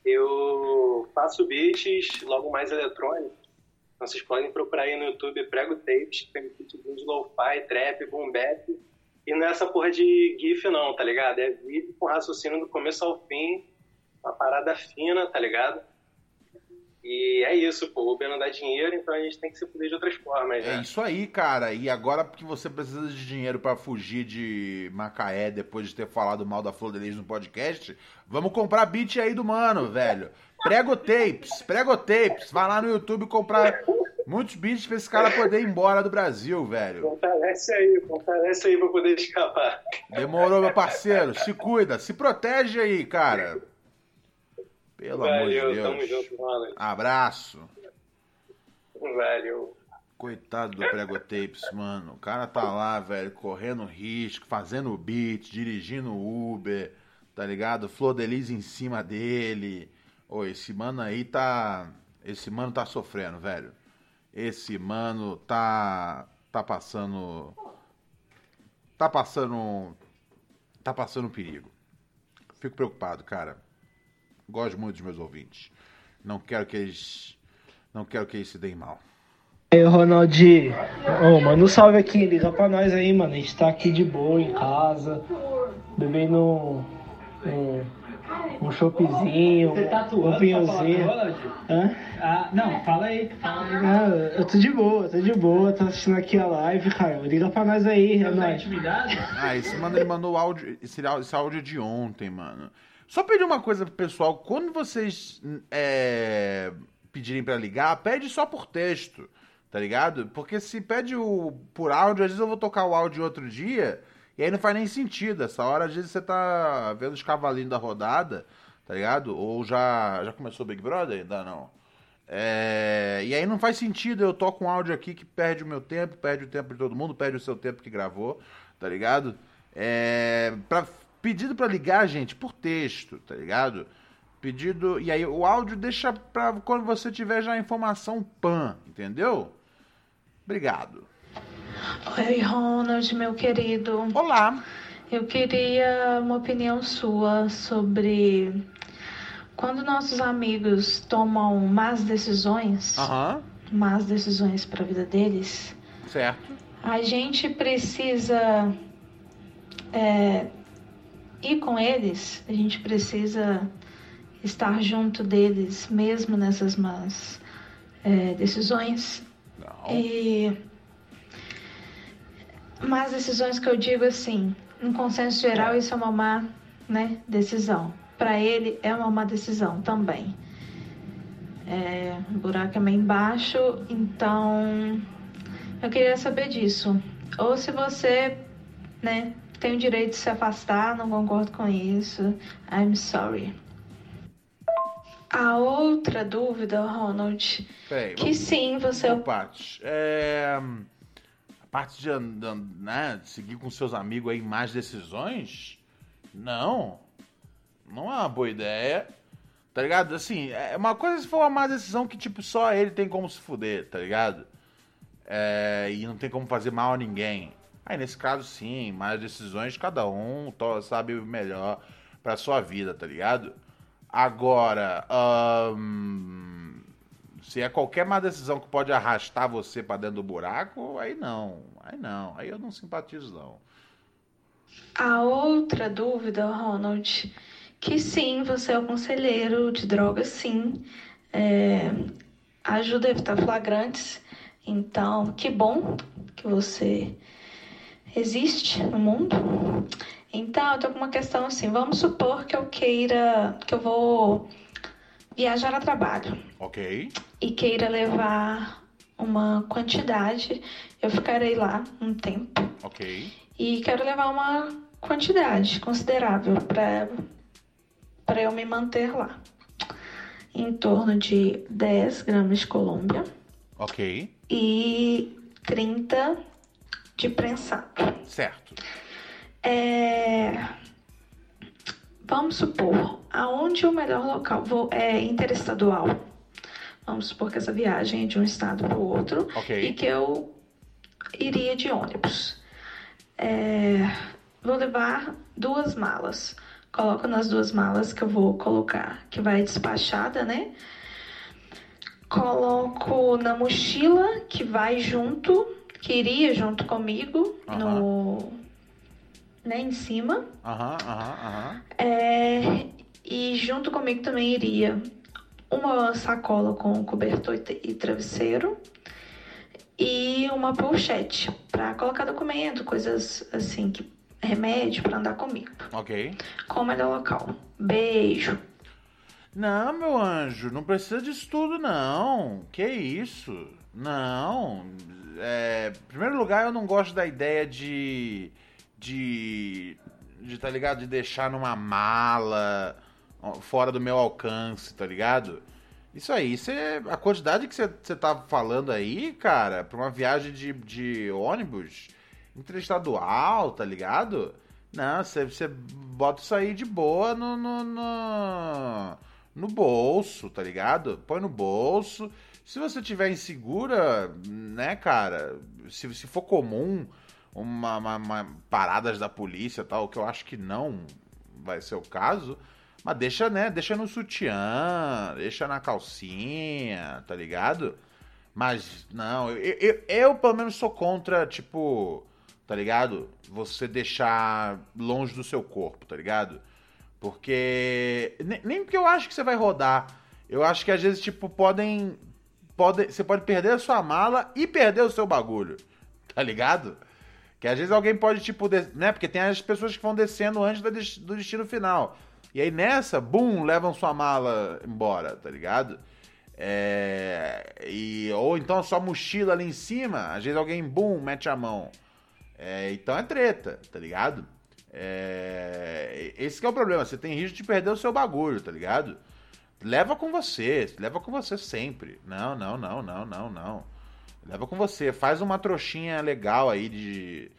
eu faço beats logo mais eletrônicos. Então vocês podem procurar aí no YouTube Prego Tapes, que tem beat de lo-fi, trap, boom bap. E não é essa porra de GIF não, tá ligado? É vídeo com raciocínio do começo ao fim, uma parada fina, tá ligado? E é isso, pô. O Uber não dá dinheiro, então a gente tem que se fuder de outras formas, É né? isso aí, cara. E agora que você precisa de dinheiro pra fugir de Macaé depois de ter falado mal da Flor de Lis no podcast, vamos comprar beat aí do mano, velho. Prego tapes, prego tapes. Vai lá no YouTube comprar muitos beats pra esse cara poder ir embora do Brasil, velho. Fortalece aí, fortalece aí pra poder escapar. Demorou, meu parceiro. Se cuida, se protege aí, cara. Pelo Valeu, amor de tamo Deus. junto, mano. Abraço. Valeu. Coitado do Prego Tapes, mano. O cara tá lá, velho, correndo risco, fazendo beat, dirigindo Uber, tá ligado? Flor de Lis em cima dele. Ô, esse mano aí tá. Esse mano tá sofrendo, velho. Esse mano tá. Tá passando. Tá passando. Tá passando perigo. Fico preocupado, cara. Gosto muito dos meus ouvintes. Não quero que eles. Não quero que eles se deem mal. Aí, Ronaldinho. Ô, manda um salve aqui, liga pra nós aí, mano. A gente tá aqui de boa em casa, bebendo um, um, um choppzinho, um vinhozinho. Hã? Ah, não, fala aí. Fala aí. Ah, eu tô de boa, tô de boa, tô assistindo aqui a live, Caio. Liga pra nós aí, é Tá intimidado? Ah, esse mano ele mandou o áudio, esse, áudio- esse áudio de ontem, mano. Só pedir uma coisa pro pessoal, quando vocês é, pedirem pra ligar, pede só por texto, tá ligado? Porque se pede o, por áudio, às vezes eu vou tocar o áudio outro dia, e aí não faz nem sentido. Essa hora, às vezes você tá vendo os cavalinhos da rodada, tá ligado? Ou já, já começou o Big Brother? Ainda não. É, e aí não faz sentido eu toco um áudio aqui que perde o meu tempo, perde o tempo de todo mundo, perde o seu tempo que gravou, tá ligado? É, pra, pedido pra ligar, gente, por texto, tá ligado? Pedido. E aí o áudio deixa pra quando você tiver já a informação pan, entendeu? Obrigado. Oi, Ronald, meu querido. Olá. Eu queria uma opinião sua sobre quando nossos amigos tomam más decisões, Aham, más decisões para a vida deles, certo. a gente precisa é, ir com eles, a gente precisa estar junto deles, mesmo nessas más é, decisões. Não. E más decisões que eu digo assim, em consenso geral, isso é uma má né, decisão. Para ele é uma má decisão também. É, o buraco é meio embaixo, então eu queria saber disso. Ou se você né, tem o direito de se afastar, não concordo com isso. I'm sorry. A outra dúvida, Ronald, Peraí, que vamos- sim, você é Por partes. É, a parte de, né, seguir com seus amigos aí mais decisões? Não. Não é uma boa ideia. Tá ligado? Assim, é uma coisa se for uma má decisão que, tipo, só ele tem como se fuder, tá ligado? É, e não tem como fazer mal a ninguém. Aí, nesse caso, sim, mais decisões, cada um sabe melhor pra sua vida, tá ligado? Agora, se é qualquer má decisão que pode arrastar você pra dentro do buraco, aí não. Aí não. Aí eu não simpatizo, não. A outra dúvida, Ronald, que sim, você é o conselheiro de drogas, sim. É, ajuda a evitar flagrantes. Então, que bom que você existe no mundo. Então, eu tô com uma questão assim, vamos supor que eu queira, que eu vou viajar a trabalho Ok? e queira levar uma quantidade, eu ficarei lá um tempo Ok. e quero levar uma quantidade considerável para para eu me manter lá. Em torno de 10 gramas de Colômbia Ok. e 30 de prensado. Certo. É, Vamos supor, aonde o melhor local? Vou... É interestadual. Vamos supor que essa viagem é de um estado para o outro Ok. e que eu iria de ônibus. É, Vou levar duas malas. Coloco nas duas malas que eu vou colocar, que vai despachada, né? Coloco na mochila que vai junto, que iria junto comigo no, né, em cima. Aham, aham, aham. É, e junto comigo também iria uma sacola com cobertor e travesseiro e uma pochete para colocar documento, coisas assim, que remédio para andar comigo. Ok. Qual o melhor local? Beijo. Não, meu anjo, não precisa disso tudo, não. Que isso? Não. É, em primeiro lugar, eu não gosto da ideia de. de. de, tá ligado? De deixar numa mala fora do meu alcance, tá ligado? Isso aí, cê, a quantidade que você tá falando aí, cara, pra uma viagem de, de ônibus interestadual, tá ligado? Não, você bota isso aí de boa no, no, no, no bolso, tá ligado? Põe no bolso. Se você tiver insegura, né, cara, se, se for comum uma, uma, uma paradas da polícia tal, que eu acho que não vai ser o caso, mas deixa, né, deixa no sutiã, deixa na calcinha, tá ligado? Mas, não, eu, eu, eu pelo menos sou contra, tipo, tá ligado? Você deixar longe do seu corpo, tá ligado? Porque. Nem porque eu acho que você vai rodar. Eu acho que às vezes, tipo, podem. Pode, você pode perder a sua mala e perder o seu bagulho. Tá ligado? Que às vezes alguém pode, tipo, né? Porque tem as pessoas que vão descendo antes do des- do destino final. E aí nessa, bum, levam sua mala embora, tá ligado? É, e, ou então a sua mochila ali em cima, às vezes alguém, bum, mete a mão. É, então é treta, tá ligado? É, esse é o problema, você tem risco de perder o seu bagulho, tá ligado? Leva com você, leva com você sempre. Não, não, não, não, não, não. Leva com você, faz uma trouxinha legal aí de.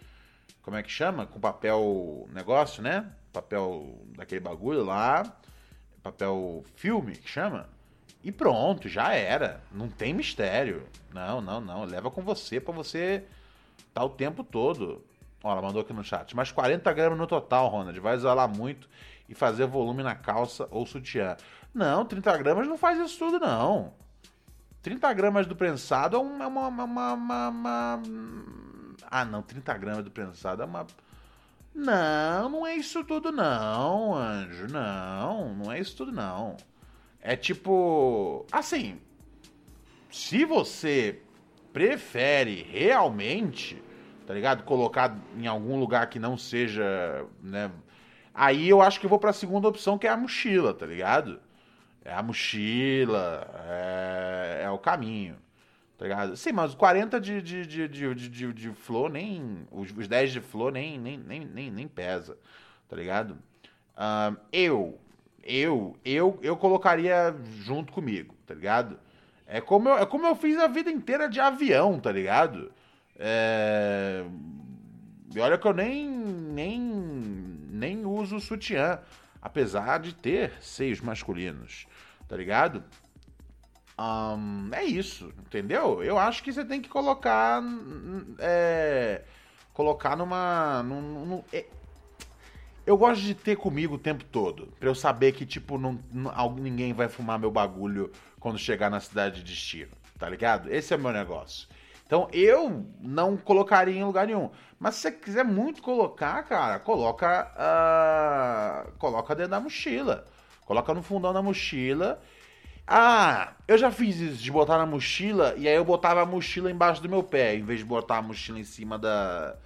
Como é que chama? Com papel negócio, né? Papel daquele bagulho lá. Papel filme que chama. E pronto, já era. Não tem mistério. Não, não, não. Leva com você pra você tá o tempo todo. Ó, ela mandou aqui no chat. Mas 40 gramas no total, Ronald. Vai isolar muito e fazer volume na calça ou sutiã. Não, 30 gramas não faz isso tudo, não. 30 gramas do prensado é uma. uma, uma, uma- uma- uma- Ah, não, 30 gramas do prensado é uma. Não, não é isso tudo, não, anjo. Não, não é isso tudo, não. É tipo. Assim. Se você prefere realmente, tá ligado? Colocar em algum lugar que não seja, né? Aí eu acho que eu vou pra segunda opção, que é a mochila, tá ligado? É a mochila, é, é o caminho, tá ligado? Sim, mas os 40 de, de, de, de, de, de, flor nem. Os, os 10 de flor nem, nem, nem, nem, nem pesa, tá ligado? Ahn, eu, eu, eu, eu colocaria junto comigo, tá ligado? É como, eu, é como eu fiz a vida inteira de avião, tá ligado? É... E olha que eu nem, nem, nem uso sutiã, apesar de ter seios masculinos, tá ligado? Ahn, é isso, entendeu? Eu acho que você tem que colocar. É, colocar numa. num- num- é- eu gosto de ter comigo o tempo todo. Pra eu saber que, tipo, não, não- ninguém vai fumar meu bagulho quando chegar na cidade de destino. Tá ligado? Esse é o meu negócio. Então eu não colocaria em lugar nenhum. Mas se você quiser muito colocar, cara, coloca. ah, coloca dentro da mochila. Coloca no fundão da mochila. Ah, eu já fiz isso de botar na mochila e aí eu botava a mochila embaixo do meu pé, em vez de botar a mochila em cima da,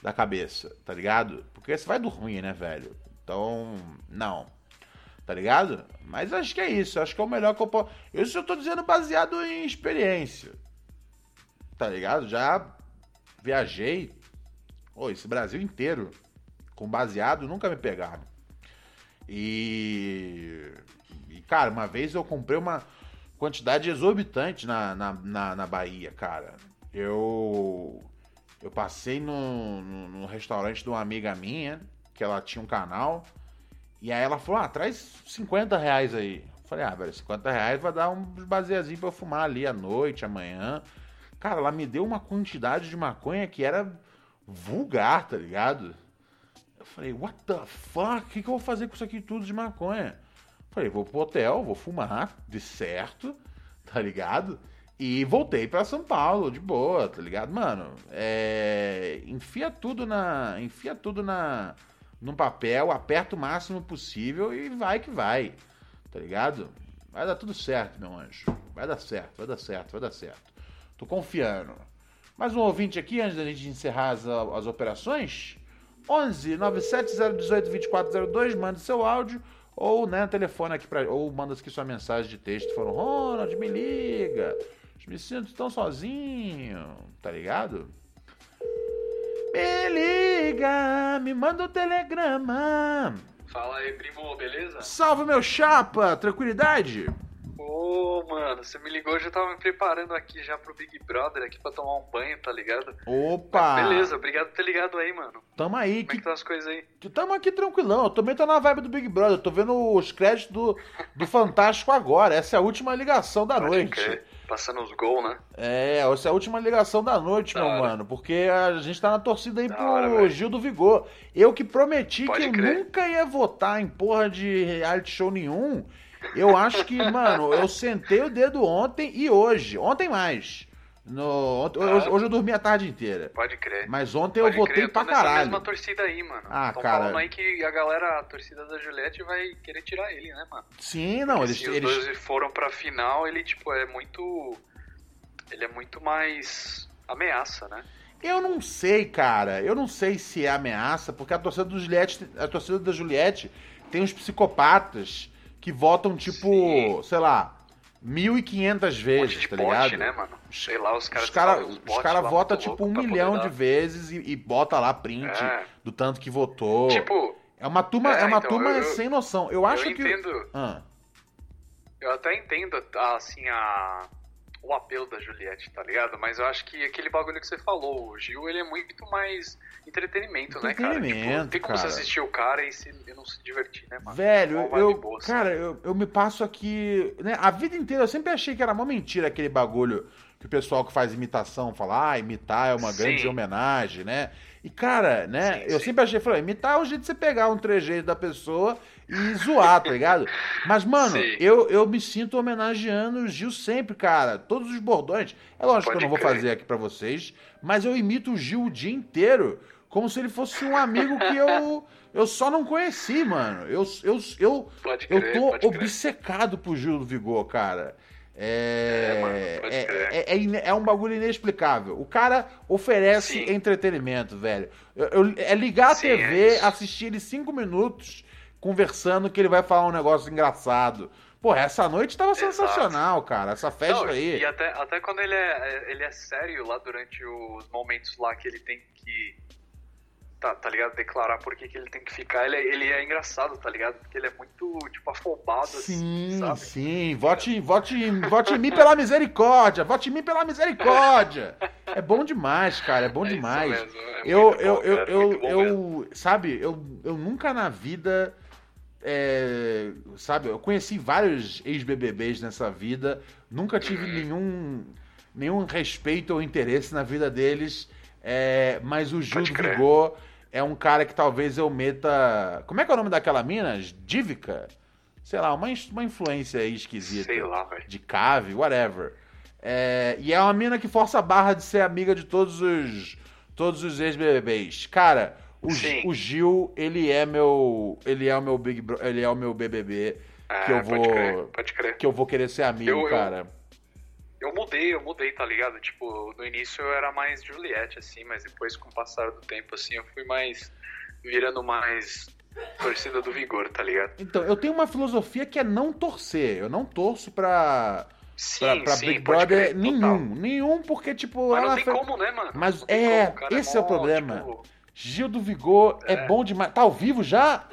da cabeça, tá ligado? Porque você vai dormir, né, velho? Então, não. Tá ligado? Mas acho que é isso. Acho que é o melhor que eu posso. Isso eu tô dizendo baseado em experiência. Tá ligado? Já viajei. Ô, esse Brasil inteiro com baseado nunca me pegaram. E. E, cara, uma vez eu comprei uma quantidade exorbitante na, na, na, na Bahia, cara. Eu. Eu passei no, no, no restaurante de uma amiga minha, que ela tinha um canal. E aí ela falou: ah, traz 50 reais aí. Eu falei, ah, velho, 50 reais vai dar uns baseazinhos pra eu fumar ali à noite, amanhã. Cara, ela me deu uma quantidade de maconha que era vulgar, tá ligado? Eu falei, what the fuck? O que, que eu vou fazer com isso aqui tudo de maconha? Eu falei, vou pro hotel, vou fumar, de certo, tá ligado? E voltei pra São Paulo, de boa, tá ligado? Mano, é... enfia tudo na. Enfia tudo na. num papel, aperta o máximo possível e vai que vai. Tá ligado? Vai dar tudo certo, meu anjo. Vai dar certo, vai dar certo, vai dar certo. Tô confiando. Mais um ouvinte aqui, antes da gente encerrar as, as operações. 11 97018 2402, manda seu áudio ou né, telefone aqui pra, ou manda aqui sua mensagem de texto falando: Ronald, me liga. Me sinto tão sozinho, tá ligado? Me liga, me manda um telegrama. Fala aí, primo, beleza? Salve, meu chapa, tranquilidade? Ô, mano, você me ligou, eu já tava me preparando aqui já pro Big Brother aqui pra tomar um banho, tá ligado? Opa! Mas beleza, obrigado por ter ligado aí, mano. Tamo aí. Como é que tá as coisas aí? Tamo aqui tranquilão. Eu também tô na vibe do Big Brother. Eu tô vendo os créditos do, do Fantástico agora. Essa é a última ligação da Pode noite. crer. Passando os gols, né? É, essa é a última ligação da noite, Da meu hora. mano. Porque a gente tá na torcida aí Da pro hora. Gil do Vigor. Eu que prometi Pode que eu crer. nunca ia votar em porra de reality show nenhum. Eu acho que, mano, eu sentei o dedo ontem e hoje. Ontem mais. No, ontem- hoje, hoje eu dormi a tarde inteira. Pode crer. Mas ontem eu Pode votei crer, eu pra caralho. mesma torcida aí, mano. Ah, Tão cara. falando aí que a galera, a torcida da Juliette vai querer tirar ele, né, mano? Sim, não, Porque eles, se os eles, dois foram pra final, ele, tipo, é muito... Ele é muito mais ameaça, né? Eu não sei, cara. Eu não sei se é ameaça, porque a torcida do Juliette, a torcida da Juliette tem uns psicopatas que votam tipo, sei lá, 1500 vezes, tá Bot, ligado? né, mano? Sei lá, os caras Os caras cara votam tipo um milhão de vezes e, e bota lá print É. do tanto que votou. Tipo, é uma turma, é, é, uma então, turma eu- sem noção. Eu acho eu que entendo. Ah, Eu até entendo, assim, a... o apelo da Juliette, tá ligado? Mas eu acho que aquele bagulho que você falou, o Gil, ele é muito mais entretenimento, né, cara? Tipo, Entretenimento, não tem como você assistir o cara e, se, e não se divertir, né, mano? Velho, eu, boa, assim. cara, eu, eu me passo aqui, né, a vida inteira eu sempre achei que era uma mentira aquele bagulho que o pessoal que faz imitação fala, ah, imitar é uma Sim. grande homenagem, né? E cara, né, Sim, eu sim. sempre achei, falei, imitar é o jeito de você pegar um trejeito da pessoa e zoar, tá ligado? Mas, mano, Sim. eu, eu me sinto homenageando o Gil sempre, cara. Todos os bordões. É lógico que eu Pode não vou crer. fazer aqui pra vocês, mas eu imito o Gil o dia inteiro, como se ele fosse um amigo que eu, eu só não conheci, mano. Eu, eu, eu, Pode eu crer, tô pode obcecado pro Gil do Vigor, cara. É, É, mano, pode é, é, é é um bagulho inexplicável. O cara oferece Sim. entretenimento, velho. Eu- eu- é ligar a Sim, é TV, assistir ele cinco minutos conversando que ele vai falar um negócio engraçado. Pô, essa noite tava Exato. sensacional, cara. Essa festa Não, aí. E até, até quando ele é, ele é sério lá durante os momentos lá que ele tem que. Tá, tá ligado? Declarar por que, que ele tem que ficar. Ele, é- ele é engraçado, tá ligado? Porque ele é muito, tipo, afobado, assim, Sim, sabe? sim. Vote, vote, vote em mim pela misericórdia. Vote em mim pela misericórdia. É bom demais, cara. É bom É demais. mesmo, é eu, eu, bom, eu, cara, eu, bom eu- sabe, eu, eu nunca na vida, é, sabe, eu conheci vários ex-BBBs nessa vida, nunca tive nenhum, nenhum respeito ou interesse na vida deles, é, mas o Gil. Vigor é um cara que talvez eu meta... Como é que é o nome daquela mina? Dívica? Sei lá, uma, uma influência esquisita. Sei lá, velho. De cave, whatever. É, e é uma mina que força a barra de ser amiga de todos os todos os ex-BBBs. Cara, o, Sim. o Gil, ele é meu ele é o meu Big Bro, ele é o meu BBB que É, eu pode vou crer, pode crer. que eu vou querer ser amigo, Eu- eu- cara. Eu mudei, eu mudei, tá ligado? Tipo, no início eu era mais Juliette, assim, mas depois, com o passar do tempo, assim, eu fui mais. virando mais torcida do vigor, tá ligado? Então, eu tenho uma filosofia que é não torcer. Eu não torço pra Sim, pra, pra sim, Big pode Brother crer, nenhum, total. nenhum porque tipo Mas lá não tem como, né, mano? Mas é, como, o é esse é o mó, problema. tipo, Gil do Vigor é. É. bom demais. Tá ao vivo já?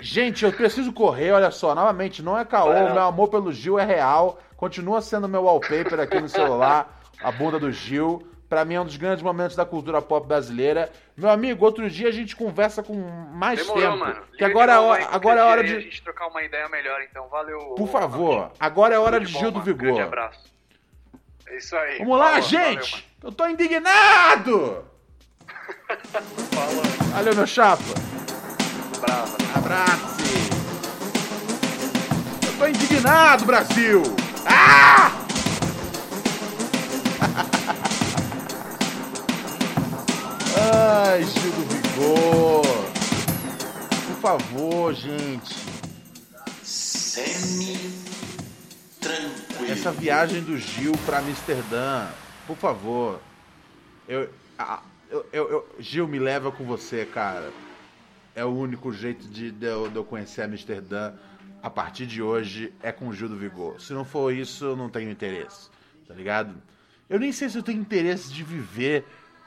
Gente, eu preciso correr, olha só, novamente, não é caô, lá. meu amor pelo Gil é real, continua sendo meu wallpaper aqui no celular, a bunda do Gil. Pra mim é um dos grandes momentos da cultura pop brasileira. Meu amigo, outro dia a gente conversa com mais Demorou, tempo. mano. Que agora é, qualquer agora é hora aí de. A gente trocar uma ideia melhor, então. Valeu. Por favor, agora é hora de Tudo de Gil bom, do mano. Grande Vigor. abraço. É isso aí. Vamos lá, Falou, gente! eu tô indignado! Valeu, meu chapa! Brava. Abraço! Eu tô indignado, Brasil! Ah! Ai, Gil do Vigor! Por favor, gente! Semi essa viagem do Gil pra Amsterdã, por favor. Eu, ah, eu, eu, eu- Gil, me leva com você, cara. É o único jeito de, de eu, de eu conhecer Amsterdã a partir de hoje é com o Gil do Vigor. Se não for isso, eu não tenho interesse, tá ligado? Eu nem sei se eu tenho interesse de viver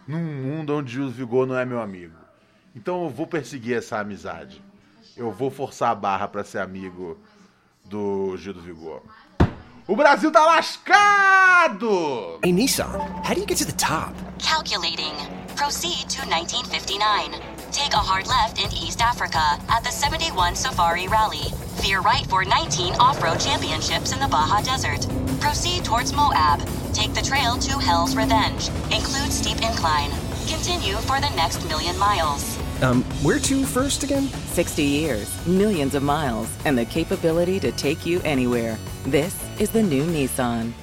num mundo onde do Vigor não é meu amigo. Então eu vou perseguir essa amizade. Eu vou forçar a barra pra ser amigo do Gil do Vigor. O Brasil tá lascado! Hey, Nissan, how do you get to the top? Calculating. Proceed to 1959. Take a hard left in East Africa at the 71 Safari Rally. Veer right for 19 off-road championships in the Baja Desert. Proceed towards Moab. Take the trail to Hell's Revenge. Include steep incline. Continue for the next million miles. Um, where to first again? 60 years, millions of miles, and the capability to take you anywhere. This is the new Nissan.